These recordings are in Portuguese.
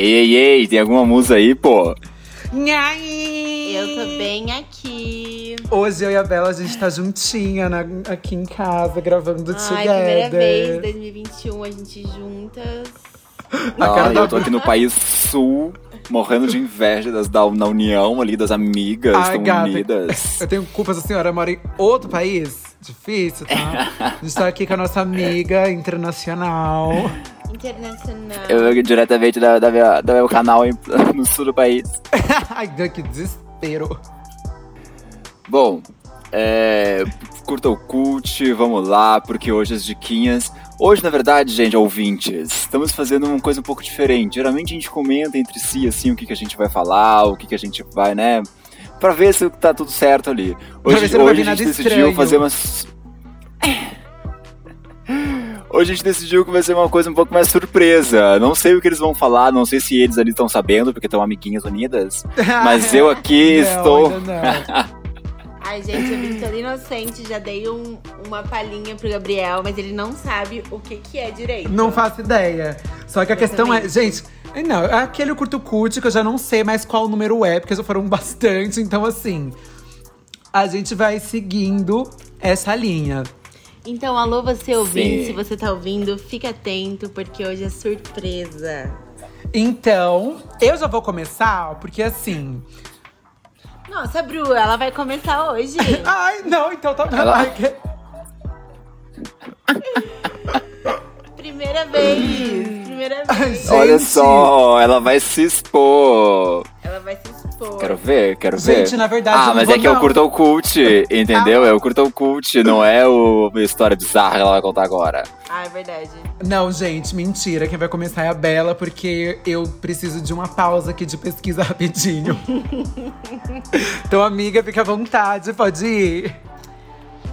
Ei, ei, ei, tem alguma musa aí, pô? Nhai! Eu tô bem aqui. Hoje eu e a Bela, a gente tá juntinha na- aqui em casa, gravando Ai, together. primeira vez, 2021, a gente juntas. A cara Ah, eu tô aqui no país sul, morrendo de inveja das, da, na união ali, das amigas Ai, estão gata. unidas. Eu tenho culpa essa senhora, mora em outro país. Difícil, tá? A gente tá aqui com a nossa amiga internacional. Internacional. Eu diretamente da, da minha, do meu canal em- no sul do país. Ai, que desespero. Bom, é, curta o cult, vamos lá, porque hoje as diquinhas. Hoje, na verdade, gente, ouvintes, estamos fazendo uma coisa um pouco diferente. Geralmente a gente comenta entre si, assim, o que, que a gente vai falar, o que, que a gente vai, né? Pra ver se tá tudo certo ali. Hoje, hoje a gente decidiu estranho. fazer umas. Hoje a gente decidiu que vai ser uma coisa um pouco mais surpresa. Não sei o que eles vão falar, não sei se eles ali estão sabendo, porque estão amiguinhas unidas. Mas eu aqui Não, estou. Ai, gente, eu vim toda inocente, já dei um- uma palhinha pro Gabriel, mas ele não sabe o que que é direito. Não faço ideia. Só que a questão é, Exatamente. gente, não, é aquele curto cult que eu já não sei mais qual número é, porque já foram bastante. Então, assim, a gente vai seguindo essa linha. Então, alô, você ouvinte, Sim. se você tá ouvindo, fica atento, porque hoje é surpresa. Então, eu já vou começar, porque assim. Nossa, Bru, ela vai começar hoje. Ai, não, então tá. Ela- que- Primeira vez, primeira vez. gente. Olha só, ela vai se expor. Quero ver, quero ver. Gente, na verdade, eu Ah, não mas vou, é que eu não. curto o cult, entendeu? É o curto o cult, não é o a história bizarra que ela vai contar agora. Ah, é verdade. Não, gente, mentira. Quem vai começar é a Bela, porque eu preciso de uma pausa aqui de pesquisa rapidinho. então, amiga, fica à vontade, pode ir.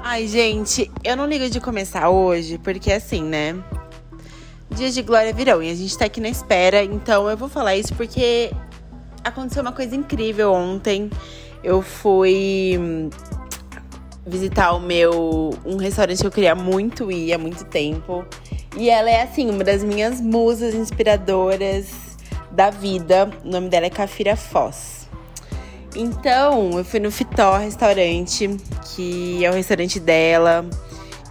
Ai, gente, eu não ligo de começar hoje, porque assim, né? Dias de glória virão e a gente tá aqui na espera, então eu vou falar isso porque aconteceu uma coisa incrível ontem. Eu fui hum, visitar o meu um restaurante que eu queria muito ir há muito tempo. E ela é assim, uma das minhas musas inspiradoras da vida. O nome dela é Cafira Foz. Então, eu fui no Fitó Restaurante, que é o restaurante dela,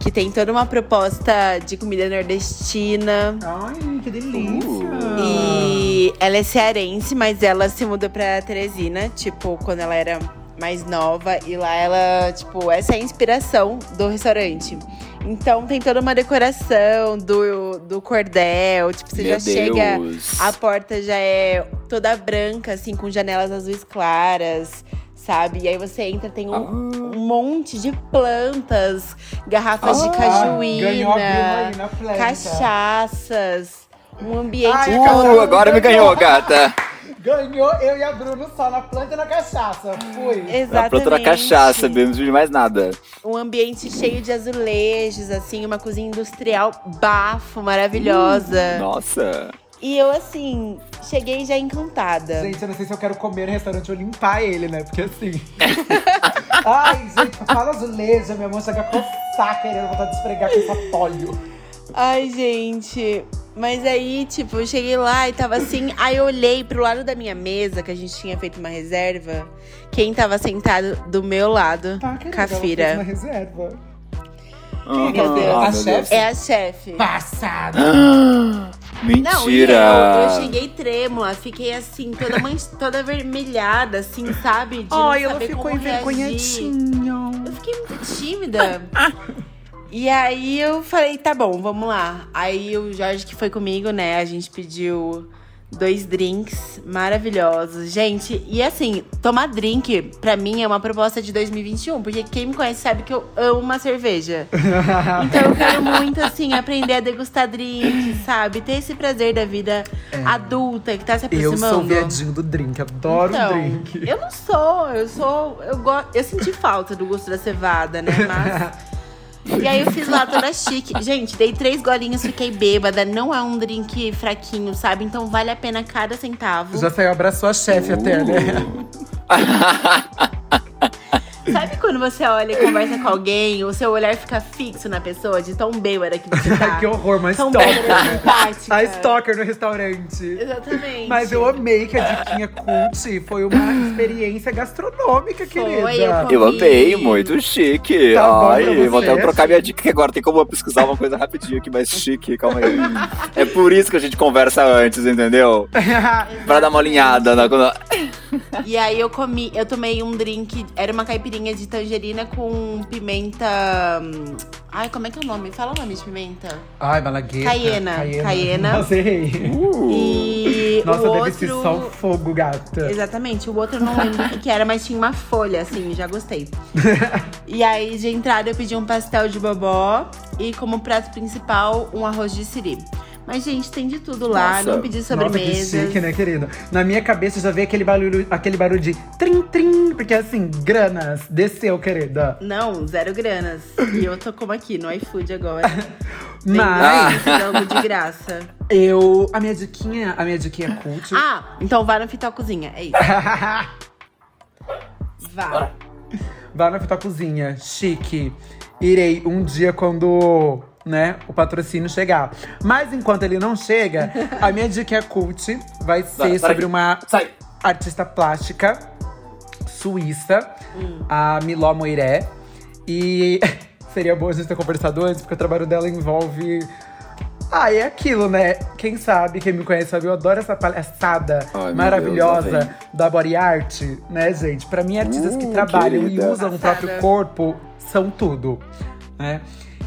que tem toda uma proposta de comida nordestina. Ai, que delícia. Uh. E ela é cearense, mas ela se mudou pra Teresina, tipo, quando ela era mais nova. E lá ela, tipo, essa é a inspiração do restaurante. Então tem toda uma decoração do, do cordel, tipo, você Meu já chega. Deus. A porta já é toda branca, assim, com janelas azuis claras, sabe? E aí você entra, tem um, Ah. um monte de plantas, garrafas de Ah, cajuína, ganhou a Bruna aí na planta. cachaças, um ambiente Ai, Uh, agora me ganhou, gata. Ganhou eu e a Bruno só na planta e na cachaça. Fui. Exatamente. planta da cachaça, não de mais nada. Um ambiente cheio de azulejos, assim, uma cozinha industrial bafo, maravilhosa. Nossa. E eu, assim, cheguei já encantada. Gente, eu não sei se eu quero comer no restaurante ou limpar ele, né? Porque assim. Ai, gente, fala azulejo, minha mão chega a coçar querendo vontade de esfregar com sapólio. Ai, gente. Mas aí, tipo, eu cheguei lá e tava assim. Aí eu olhei pro lado da minha mesa, que a gente tinha feito uma reserva. Quem tava sentado do meu lado? Tá, querida, ela fez Cafira. uma reserva. Meu Deus. ah, A meu chefe? É a chefe. Passada. Não, Não, e Mentira. eu, eu cheguei trêmula, fiquei assim, toda, man... toda vermelhada, assim, sabe? De não Ai, ela saber ficou como reagir. envergonhadinha. Eu fiquei muito tímida. e aí eu falei, tá bom, vamos lá. Aí o Jorge que foi comigo, né? A gente pediu dois drinks maravilhosos. Gente, e assim, tomar drink, pra mim, é uma proposta de 2021. Porque quem me conhece sabe que eu amo uma cerveja. Então eu quero muito, assim, aprender a degustar drink, sabe? Ter esse prazer da vida adulta que tá se É. Eu aproximando. sou viadinho do drink, adoro Então, drink. Eu não sou, eu sou. Eu, go... eu senti falta do gosto da cevada, né? Mas. E aí eu fiz lá toda chique. Gente, dei três golinhos, fiquei bêbada. Não é um drink fraquinho, sabe? Então vale a pena cada centavo. Já saiu, abraçou a chefe até, né? Sabe quando você olha e conversa com alguém, o seu olhar fica fixo na pessoa, de tão bêbada que você tá? que horror, uma Tão stalker. simpática. A stalker no restaurante. Exatamente. Mas eu amei que a diquinha cult foi uma experiência gastronômica, Foi, querida. eu comi. Eu amei, muito chique. Tá bom pra Ai, você? vou até trocar minha dica que agora tem como eu pesquisar uma coisa rapidinho aqui, mais chique, calma aí. É por isso que a gente conversa antes, entendeu? Pra dar uma alinhada na. E aí eu comi, eu tomei um drink, era uma caipirinha de tangerina com pimenta. hum, Ai, como é que é o nome? Fala o nome de pimenta. Ai, malagueta. Caiena, caiena. Nossa, errei. E Nossa, o deve outro. ser só o fogo, gata. Exatamente, o outro eu não lembro o que era, mas tinha uma folha, assim, já gostei. e aí, de entrada, eu pedi um pastel de bobó e como prato principal, um arroz de siri. Mas, gente, tem de tudo lá, Nossa. não pedi Nossa, que sobremesa. chique, né, querida? Na minha cabeça já veio aquele barulho, aquele barulho de trim, trim. Porque assim, granas, desceu, querida. Não, zero granas. E eu tô como aqui, no iFood agora. Mas Dando de graça. eu. A minha diquinha, a minha diquinha cult. Ah, então vá no Fital Cozinha, é isso. Vá. Vá na Fita Cozinha, chique. Irei um dia quando, né, o patrocínio chegar. Mas enquanto ele não chega, a minha dica cult vai ser Vai, para sobre aqui. uma Sai! artista plástica suíça, a Miló Moiré. E seria bom a gente ter conversado antes, porque o trabalho dela envolve. Ah, é aquilo, né? Quem sabe, quem me conhece sabe, eu adoro essa palhaçada Ai, maravilhosa Deus, da body art, né, gente? Pra mim, artistas que Uh, trabalham querida. e usam o próprio corpo são tudo, né?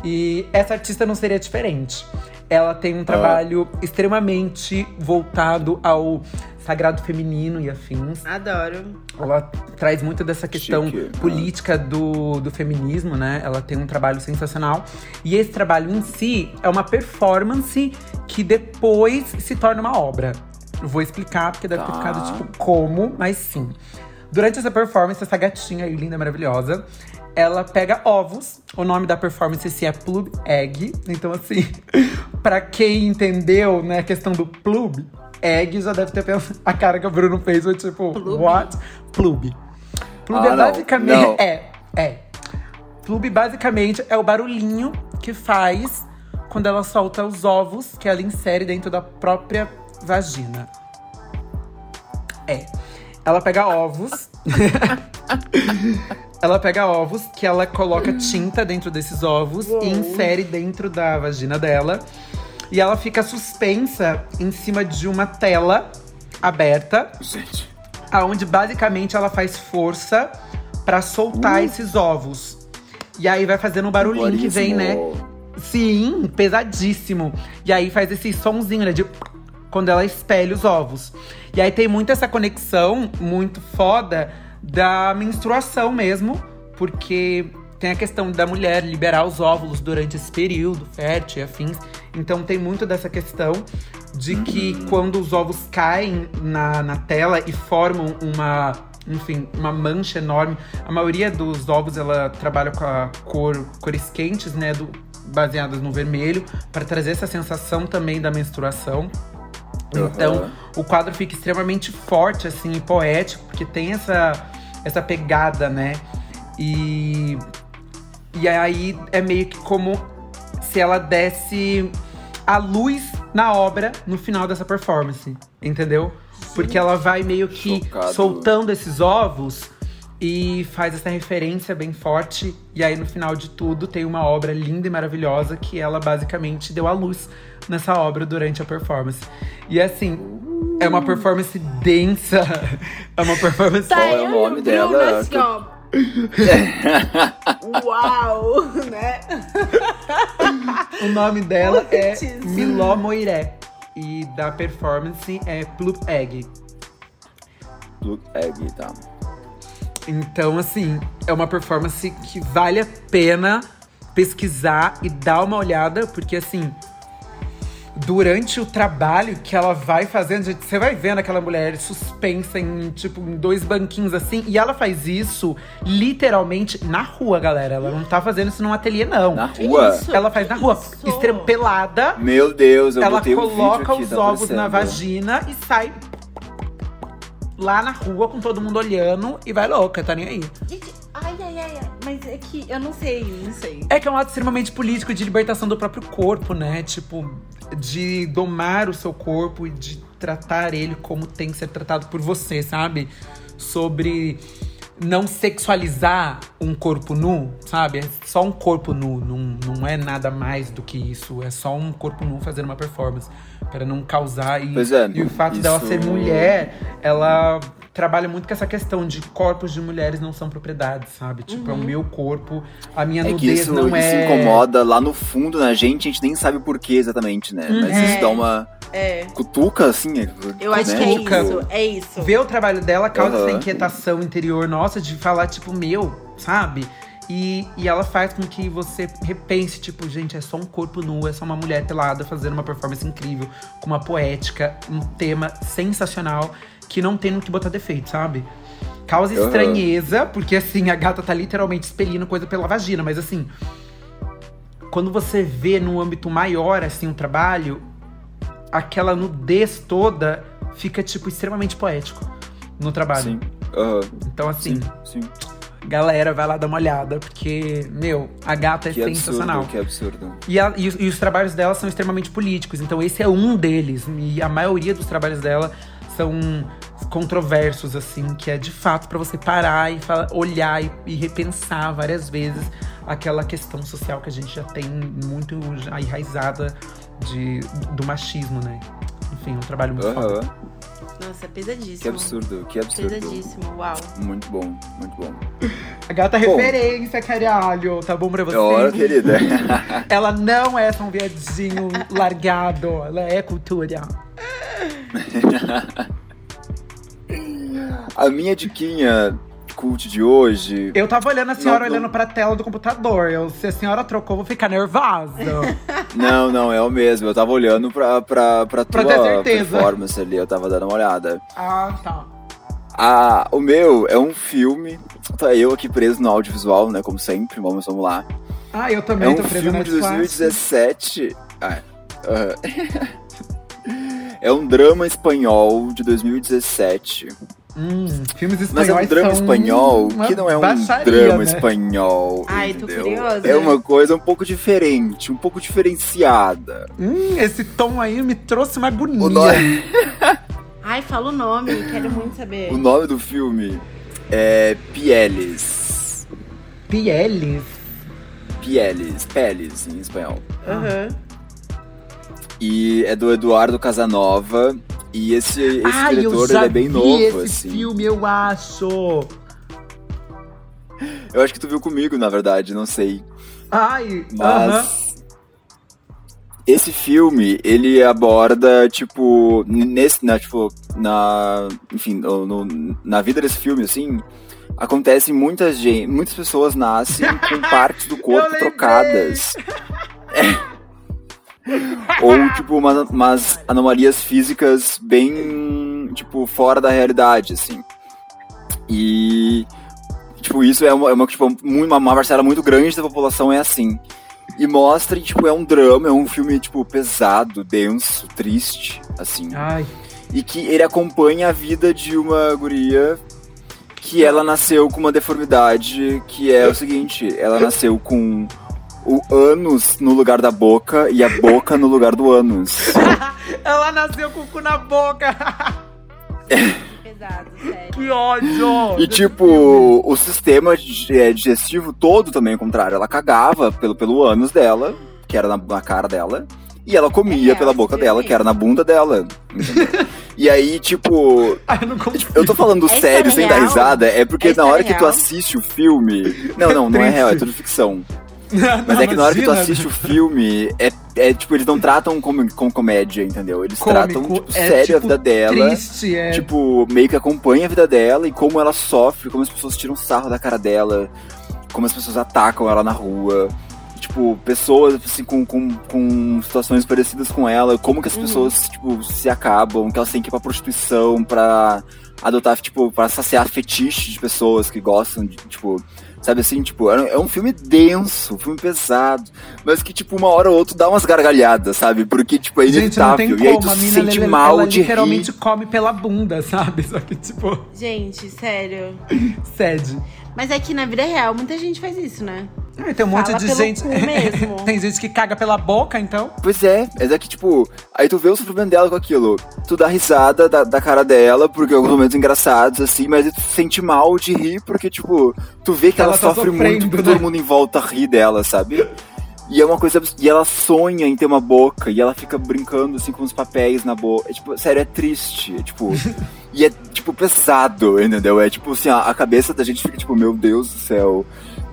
E essa artista não seria diferente. Ela tem Ah. um trabalho extremamente voltado ao sagrado feminino e afins. Adoro. Ela traz muito dessa questão Chique, ah. política do, do feminismo, né? Ela tem um trabalho sensacional. E esse trabalho em si é uma performance que depois se torna uma obra. Eu vou explicar, porque deve ter Tá. ficado tipo como, mas sim. Durante essa performance, essa gatinha aí, linda, maravilhosa, ela pega ovos. O nome da performance esse é Plub Egg. Então, assim, pra quem entendeu, né, a questão do plub, egg já deve ter pensado. A cara que o Bruno fez foi tipo, Plub? what? Plub. Plub Ah, é não, basicamente. não. É, é. Plub basicamente é o barulhinho que faz quando ela solta os ovos que ela insere dentro da própria vagina. É. Ela pega ovos. ela pega ovos que ela coloca tinta dentro desses ovos e insere dentro da vagina dela. E ela fica suspensa em cima de uma tela aberta, Gente. aonde basicamente ela faz força pra soltar esses ovos. E aí vai fazendo um barulhinho que vem, né? Sim, pesadíssimo. E aí faz esse sonzinho, né? De quando ela espelha os ovos. E aí tem muito essa conexão muito foda da menstruação mesmo, porque tem a questão da mulher liberar os óvulos durante esse período fértil e afins. Então tem muito dessa questão de que quando os ovos caem na, na tela e formam uma, enfim, uma mancha enorme. A maioria dos ovos ela trabalha com a cor, cores quentes, né, do, baseadas no vermelho, para trazer essa sensação também da menstruação. Então, Aham. o quadro fica extremamente forte, assim, e poético, porque tem essa, essa pegada, né? E, e aí é meio que como se ela desse a luz na obra no final dessa performance, entendeu? Porque ela vai meio que Chocado. soltando esses ovos e faz essa referência bem forte. E aí, no final de tudo, tem uma obra linda e maravilhosa que ela basicamente deu à luz nessa obra durante a performance. E assim, é uma performance densa. É uma performance. Qual é o nome Bruno, dela? Assim, ó. Uau, né? O nome dela é. Miló Moiré. E da performance é Plup Egg. Blue Egg, tá. Então, assim, é uma performance que vale a pena pesquisar e dar uma olhada, porque assim, durante o trabalho que ela vai fazendo, gente, você vai vendo aquela mulher suspensa em, tipo, em dois banquinhos assim, e ela faz isso literalmente na rua, galera. Ela não tá fazendo isso num ateliê, não. Na rua? Isso. Ela faz na rua, Isso. estrempelada. Meu Deus, eu ela botei um vídeo coloca aqui, os ovos na vagina e sai lá na rua com todo mundo olhando e vai louca, tá nem aí. Gente, Ai, ai, ai, ai. Mas é que eu não sei, não sei. É que é um ato extremamente político de libertação do próprio corpo, né? Tipo, de domar o seu corpo e de tratar ele como tem que ser tratado por você, sabe? Sobre não sexualizar um corpo nu, sabe? É só um corpo nu, não, não é nada mais do que isso. É só um corpo nu fazendo uma performance. para não causar. E, Pois é, e o fato isso- dela ser mulher, ela trabalha muito com essa questão de corpos de mulheres não são propriedades, sabe? Tipo, é o meu corpo, a minha É que nudez isso, não isso é. incomoda lá no fundo na gente, a gente nem sabe por que exatamente, né? Mas Uhum. isso dá uma É. cutuca, assim. é- Eu acho né? que é isso. É isso. Ver o trabalho dela causa Aham. essa inquietação interior nossa de falar, tipo, meu, sabe? E, e ela faz com que você repense, tipo, gente, é só um corpo nu, é só uma mulher pelada fazendo uma performance incrível, com uma poética, um tema sensacional, que não tem no que botar defeito, sabe? Causa Aham. estranheza, porque assim, a gata tá literalmente expelindo coisa pela vagina, mas assim. Quando você vê no âmbito maior, assim, o trabalho, aquela nudez toda fica, tipo, extremamente poético no trabalho. Sim. Aham. Então, assim, Sim, sim. galera, vai lá dar uma olhada, porque, meu, a gata é Que sensacional. absurdo, que absurdo. E, a- e os- e os trabalhos dela são extremamente políticos, então esse é um deles. E a maioria dos trabalhos dela são controversos, assim, que é de fato pra você parar e fala- olhar e, e repensar várias vezes aquela questão social que a gente já tem muito enraizada de, do machismo, né? Enfim, é um trabalho muito foda. Aham. Nossa, é pesadíssimo. Que absurdo, que absurdo. Pesadíssimo, uau. Muito bom, muito bom. A gata é Bom. referência, caralho, tá bom pra você? Ora, querida. Ela não é só um viadinho largado, ela é cultura. A minha diquinha cult de hoje. Eu tava olhando a senhora Não, não. olhando pra tela do computador. Eu, se a senhora trocou, eu vou ficar nervosa. Não, não, é o mesmo. Eu tava olhando pra, pra, pra Pra tua performance ali, eu tava dando uma olhada. ah, tá. Ah, o meu é um filme. Tá eu aqui preso no audiovisual, né? Como sempre. Vamos, vamos lá. Ah, eu É também um tô presa filme de 2017. Ah, aham. é um drama espanhol de 2017. Hum, filmes Mas é um espanhóis drama espanhol que não é um baixaria, drama né? espanhol. Ai, tô entendeu? curiosa. É uma coisa um pouco diferente, um pouco diferenciada. Hum, esse tom aí me trouxe uma agonia. O nome, Ai, fala o nome, quero muito saber. o nome do filme é Pieles. Pieles. Pieles, Peles em espanhol. Aham. E é do Eduardo Casanova. E esse, esse Ai, diretor ele é bem novo, esse assim. filme, eu acho. Eu acho que tu viu comigo, na verdade, não sei. Ai, Mas aham. esse filme, ele aborda, tipo, nesse, na, tipo, na, enfim, no, no- na vida desse filme, assim, acontece muitas gente, muitas pessoas nascem com partes do corpo trocadas. Ou, tipo, uma- umas anomalias físicas bem, tipo, fora da realidade, assim. E, tipo, isso é uma, é uma, tipo, uma, uma parcela muito grande da população é assim. E mostra, tipo, é um drama, é um filme, tipo, pesado, denso, triste, assim. Ai, E que ele acompanha a vida de uma guria que ela nasceu com uma deformidade que é o seguinte, ela nasceu com o ânus no lugar da boca e a boca no lugar do ânus. ela nasceu com o cu na boca. Pesado, sério. que ódio. E tipo, o sistema é, digestivo todo também ao contrário. Ela cagava pelo, pelo ânus dela, que era na, na cara dela, e ela comia É, pela boca sim. dela, que era na bunda dela. entendeu? e aí, tipo, Ai, eu eu tô falando É sério, sem dar real? risada, é porque É na hora que tu assiste o filme. Não, não, não é real, é tudo ficção. Mas Não, é que na hora que tu assiste o filme, é, é tipo, eles não tratam como, como comédia, entendeu? Eles tratam, Cômico, tipo, é, sério a tipo, vida dela. Triste, é. Tipo, meio que acompanha a vida dela e como ela sofre, como as pessoas tiram sarro da cara dela, como as pessoas atacam ela na rua. Tipo, pessoas assim com, com, com situações parecidas com ela, como que as Uhum. pessoas, tipo, se acabam, que elas têm que ir pra prostituição pra adotar, tipo, pra saciar fetiche de pessoas que gostam de, tipo, sabe assim, tipo, é é um filme denso, um filme pesado, mas que, tipo, uma hora ou outra dá umas gargalhadas, sabe? Porque, tipo, é Gente, não inevitável. tem e aí tu se sente ela, mal ela de literalmente rir. come pela bunda, sabe? Só que, tipo, Gente, sério. sede. Mas é que na vida real muita gente faz isso, né? Ah, tem um monte Fala de gente. tem gente que caga pela boca, então. Pois é, mas é que, tipo, aí tu vê o sofrimento dela com aquilo. Tu dá risada da, da cara dela, porque alguns momentos engraçados, assim, mas aí tu se sente mal de rir, porque, tipo, tu vê que ela, Ela tá sofre muito porque né? todo mundo em volta ri dela, sabe? E é uma coisa. E ela sonha em ter uma boca, e ela fica brincando, assim, com os papéis na boca. É, tipo, sério, é triste. É, tipo. e é, tipo, pesado, entendeu? É tipo assim, a, a cabeça da gente fica, tipo, meu Deus do céu.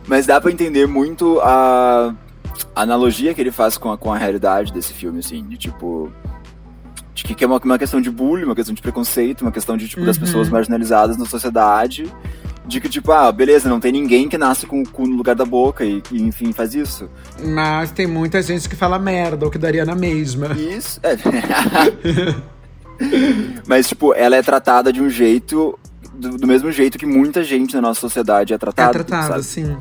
Mas dá pra entender muito a, analogia que ele faz com a, com a realidade desse filme, assim, de tipo. De que é uma, uma questão de bullying, uma questão de preconceito, uma questão de, tipo, das Uhum. pessoas marginalizadas na sociedade. De que, tipo, ah, beleza, não tem ninguém que nasce com o cu no lugar da boca e, e, enfim, faz isso. Mas tem muita gente que fala merda, o que daria na mesma. Isso. É. Mas, tipo, ela é tratada de um jeito. Do, do mesmo jeito que muita gente na nossa sociedade é É tratada. tratado, sabe? assim.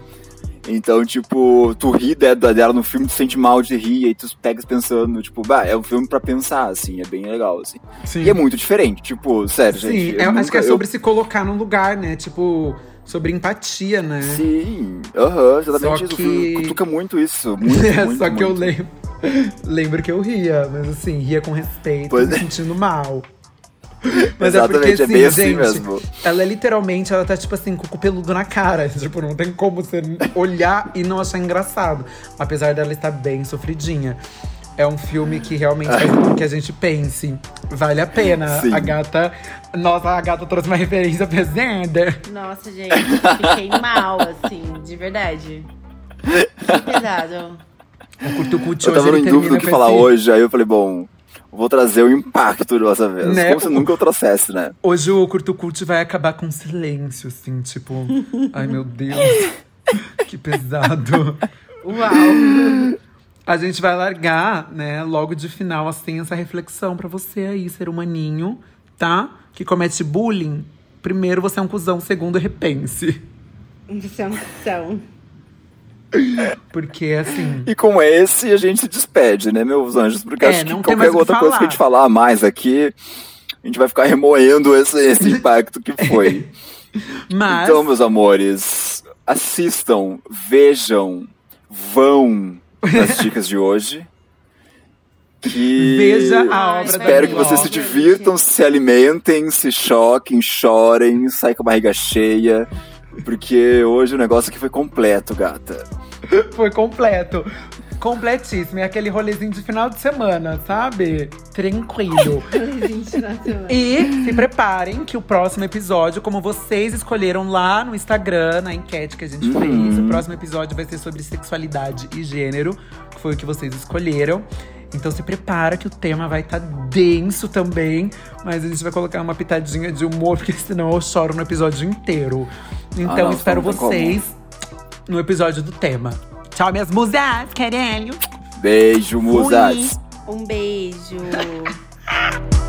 Então, tipo, tu ri de- dela no filme, tu sente mal de rir, e aí tu pegas pensando, tipo, bah, é um filme pra pensar, assim, é bem legal, assim. Sim. E é muito diferente, tipo, sério, Sim, gente. eu eu acho que é sobre se colocar no lugar, né? Tipo, sobre empatia, né? eu- Sim, aham, exatamente Só isso. O que- filme cutuca muito isso. Muito, É, muito, só que eu muito. lembro. Lembro que eu ria, mas assim, ria com respeito, Pois me é. sentindo mal. Mas Exatamente, é porque, é bem assim gente, mesmo. Ela é literalmente, ela tá tipo assim, com o cu peludo na cara. Tipo, não tem como você olhar e não achar engraçado. Apesar dela estar bem sofridinha. É um filme que realmente faz com que a gente pense. Vale a pena. Sim. A gata. Nossa, a gata trouxe uma referência pesada. Nossa, gente, fiquei mal, assim, de verdade. Que pesado. O curto cut Eu hoje tava ele em dúvida o que falar esse- hoje, aí eu falei, bom, vou trazer o impacto dessa vez. Né, Como se nunca eu trouxesse, né? Hoje o curto cult vai acabar com silêncio, assim, tipo. ai meu Deus. Que pesado. Uau. A gente vai largar, né, logo de final, assim, essa reflexão pra você aí, ser humaninho, tá? Que comete bullying. Primeiro, você é um cuzão. Segundo, repense. Você é uma opção. Porque, assim. E com esse a gente se despede, né, meus anjos? Porque É, acho que não tem qualquer mais o que outra coisa que a gente falar mais aqui, a gente vai ficar remoendo esse, esse impacto que foi. Mas. Então, meus amores, assistam, vejam, vão nas dicas de hoje. Que Veja a obra Espero que vocês se divirtam, se alimentem, se choquem, chorem, saiam com a barriga cheia. Porque hoje o negócio aqui foi completo, gata. Foi completo. Completíssimo. É aquele rolezinho de final de semana, sabe? Tranquilo. Gente, na semana. E se preparem que o próximo episódio, como vocês escolheram lá no Instagram, na enquete que a gente Uhum. fez, o próximo episódio vai ser sobre sexualidade e gênero, que foi o que vocês escolheram. Então se prepara que o tema vai estar denso também, mas a gente vai colocar uma pitadinha de humor, porque senão eu choro no episódio inteiro. Então não, espero não como. vocês no episódio do tema. Tchau, minhas musas, caralho! Beijo, musas. Um beijo.